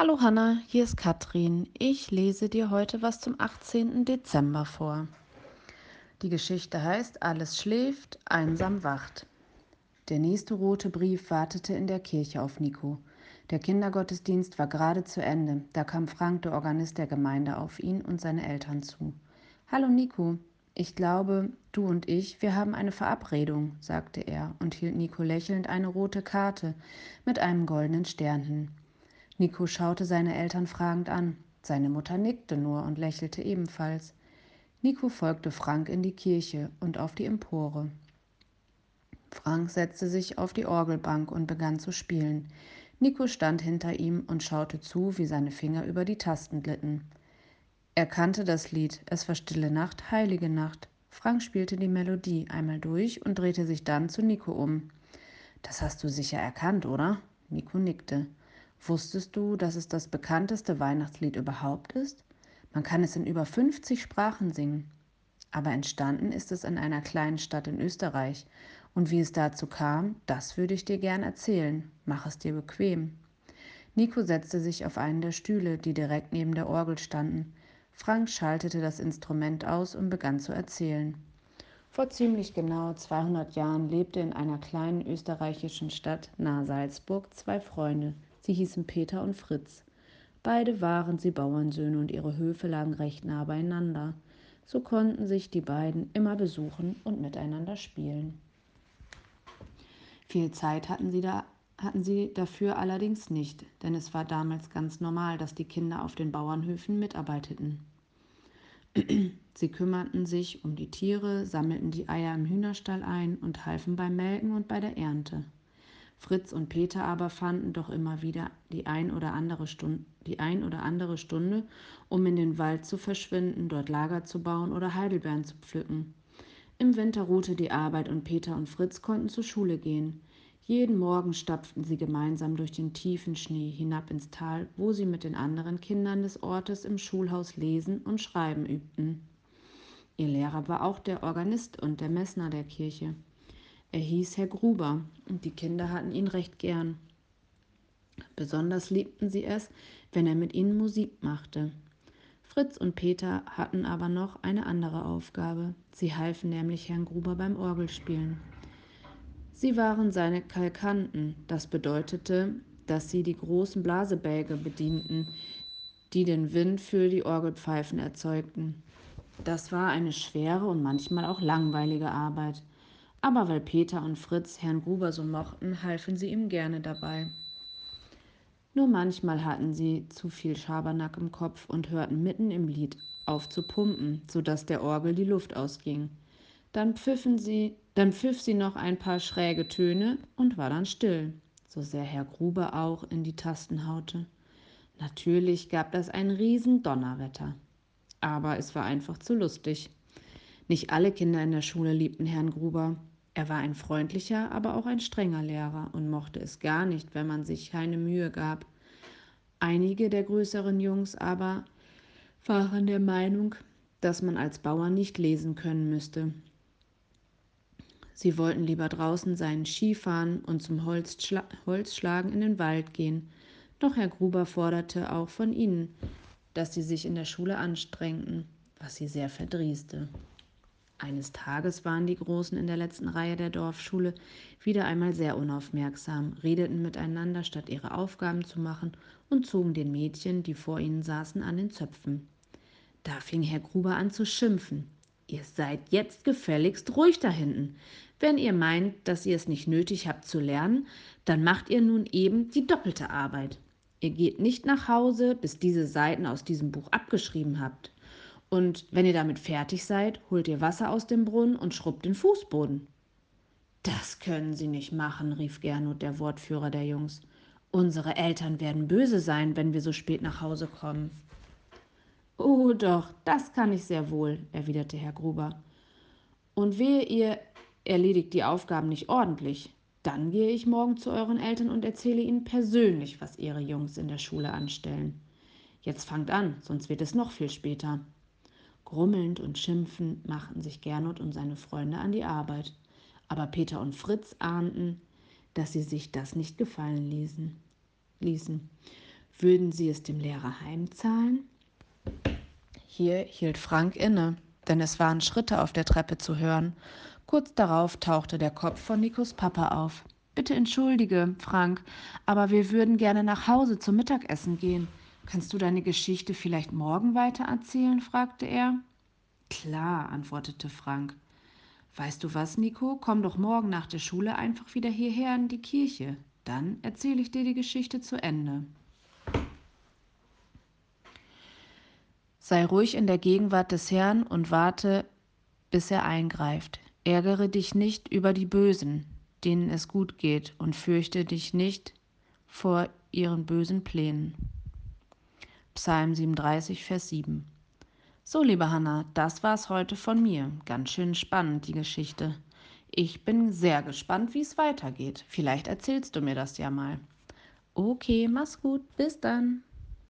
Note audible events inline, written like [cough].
Hallo Hanna, hier ist Katrin. Ich lese dir heute was zum 18. Dezember vor. Die Geschichte heißt Alles schläft, einsam wacht. Der nächste rote Brief wartete in der Kirche auf Nico. Der Kindergottesdienst war gerade zu Ende. Da kam Frank, der Organist der Gemeinde, auf ihn und seine Eltern zu. Hallo Nico, ich glaube, du und ich, wir haben eine Verabredung, sagte er und hielt Nico lächelnd eine rote Karte mit einem goldenen Stern hin. Nico schaute seine Eltern fragend an. Seine Mutter nickte nur und lächelte ebenfalls. Nico folgte Frank in die Kirche und auf die Empore. Frank setzte sich auf die Orgelbank und begann zu spielen. Nico stand hinter ihm und schaute zu, wie seine Finger über die Tasten glitten. Er kannte das Lied, es war Stille Nacht, Heilige Nacht. Frank spielte die Melodie einmal durch und drehte sich dann zu Nico um. Das hast du sicher erkannt, oder? Nico nickte. Wusstest du, dass es das bekannteste Weihnachtslied überhaupt ist? Man kann es in über 50 Sprachen singen. Aber entstanden ist es in einer kleinen Stadt in Österreich. Und wie es dazu kam, das würde ich dir gern erzählen. Mach es dir bequem. Nico setzte sich auf einen der Stühle, die direkt neben der Orgel standen. Frank schaltete das Instrument aus und begann zu erzählen. Vor ziemlich genau 200 Jahren lebte in einer kleinen österreichischen Stadt nahe Salzburg zwei Freunde, Sie hießen Peter und Fritz. Beide waren sie Bauernsöhne und ihre Höfe lagen recht nah beieinander. So konnten sich die beiden immer besuchen und miteinander spielen. Viel Zeit hatten sie, da, hatten sie dafür allerdings nicht, denn es war damals ganz normal, dass die Kinder auf den Bauernhöfen mitarbeiteten. [clears throat] Sie kümmerten sich um die Tiere, sammelten die Eier im Hühnerstall ein und halfen beim Melken und bei der Ernte. Fritz und Peter aber fanden doch immer wieder die ein oder andere Stunde, die ein oder andere Stunde, um in den Wald zu verschwinden, dort Lager zu bauen oder Heidelbeeren zu pflücken. Im Winter ruhte die Arbeit und Peter und Fritz konnten zur Schule gehen. Jeden Morgen stapften sie gemeinsam durch den tiefen Schnee hinab ins Tal, wo sie mit den anderen Kindern des Ortes im Schulhaus lesen und schreiben übten. Ihr Lehrer war auch der Organist und der Messner der Kirche. Er hieß Herr Gruber und die Kinder hatten ihn recht gern. Besonders liebten sie es, wenn er mit ihnen Musik machte. Fritz und Peter hatten aber noch eine andere Aufgabe. Sie halfen nämlich Herrn Gruber beim Orgelspielen. Sie waren seine Kalkanten. Das bedeutete, dass sie die großen Blasebälge bedienten, die den Wind für die Orgelpfeifen erzeugten. Das war eine schwere und manchmal auch langweilige Arbeit. Aber weil Peter und Fritz Herrn Gruber so mochten, halfen sie ihm gerne dabei. Nur manchmal hatten sie zu viel Schabernack im Kopf und hörten mitten im Lied auf zu pumpen, sodass der Orgel die Luft ausging. Dann pfiffen sie, dann pfiff sie noch ein paar schräge Töne und war dann still, so sehr Herr Gruber auch in die Tasten haute. Natürlich gab das ein riesen Donnerwetter. Aber es war einfach zu lustig. Nicht alle Kinder in der Schule liebten Herrn Gruber. Er war ein freundlicher, aber auch ein strenger Lehrer und mochte es gar nicht, wenn man sich keine Mühe gab. Einige der größeren Jungs aber waren der Meinung, dass man als Bauer nicht lesen können müsste. Sie wollten lieber draußen seinen Skifahren und zum Holzschla Holzschlagen in den Wald gehen. Doch Herr Gruber forderte auch von ihnen, dass sie sich in der Schule anstrengten, was sie sehr verdrießte. Eines Tages waren die Großen in der letzten Reihe der Dorfschule wieder einmal sehr unaufmerksam, redeten miteinander, statt ihre Aufgaben zu machen, und zogen den Mädchen, die vor ihnen saßen, an den Zöpfen. Da fing Herr Gruber an zu schimpfen. Ihr seid jetzt gefälligst ruhig da hinten. Wenn ihr meint, dass ihr es nicht nötig habt zu lernen, dann macht ihr nun eben die doppelte Arbeit. Ihr geht nicht nach Hause, bis diese Seiten aus diesem Buch abgeschrieben habt. Und wenn ihr damit fertig seid, holt ihr Wasser aus dem Brunnen und schrubbt den Fußboden. Das können Sie nicht machen, rief Gernot, der Wortführer der Jungs. Unsere Eltern werden böse sein, wenn wir so spät nach Hause kommen. Oh doch, das kann ich sehr wohl, erwiderte Herr Gruber. Und wehe ihr erledigt die Aufgaben nicht ordentlich, dann gehe ich morgen zu euren Eltern und erzähle ihnen persönlich, was ihre Jungs in der Schule anstellen. Jetzt fangt an, sonst wird es noch viel später. Grummelnd und schimpfend machten sich Gernot und seine Freunde an die Arbeit. Aber Peter und Fritz ahnten, dass sie sich das nicht gefallen ließen. ließen. Würden Sie es dem Lehrer heimzahlen? Hier hielt Frank inne, denn es waren Schritte auf der Treppe zu hören. Kurz darauf tauchte der Kopf von Nikos Papa auf. Bitte entschuldige, Frank, aber wir würden gerne nach Hause zum Mittagessen gehen. Kannst du deine Geschichte vielleicht morgen weitererzählen? fragte er. Klar, antwortete Frank. Weißt du was, Nico? Komm doch morgen nach der Schule einfach wieder hierher in die Kirche. Dann erzähle ich dir die Geschichte zu Ende. Sei ruhig in der Gegenwart des Herrn und warte, bis er eingreift. Ärgere dich nicht über die Bösen, denen es gut geht, und fürchte dich nicht vor ihren bösen Plänen. Psalm 37, Vers 7. So, liebe Hanna, das war's heute von mir. Ganz schön spannend, die Geschichte. Ich bin sehr gespannt, wie es weitergeht. Vielleicht erzählst du mir das ja mal. Okay, mach's gut. Bis dann.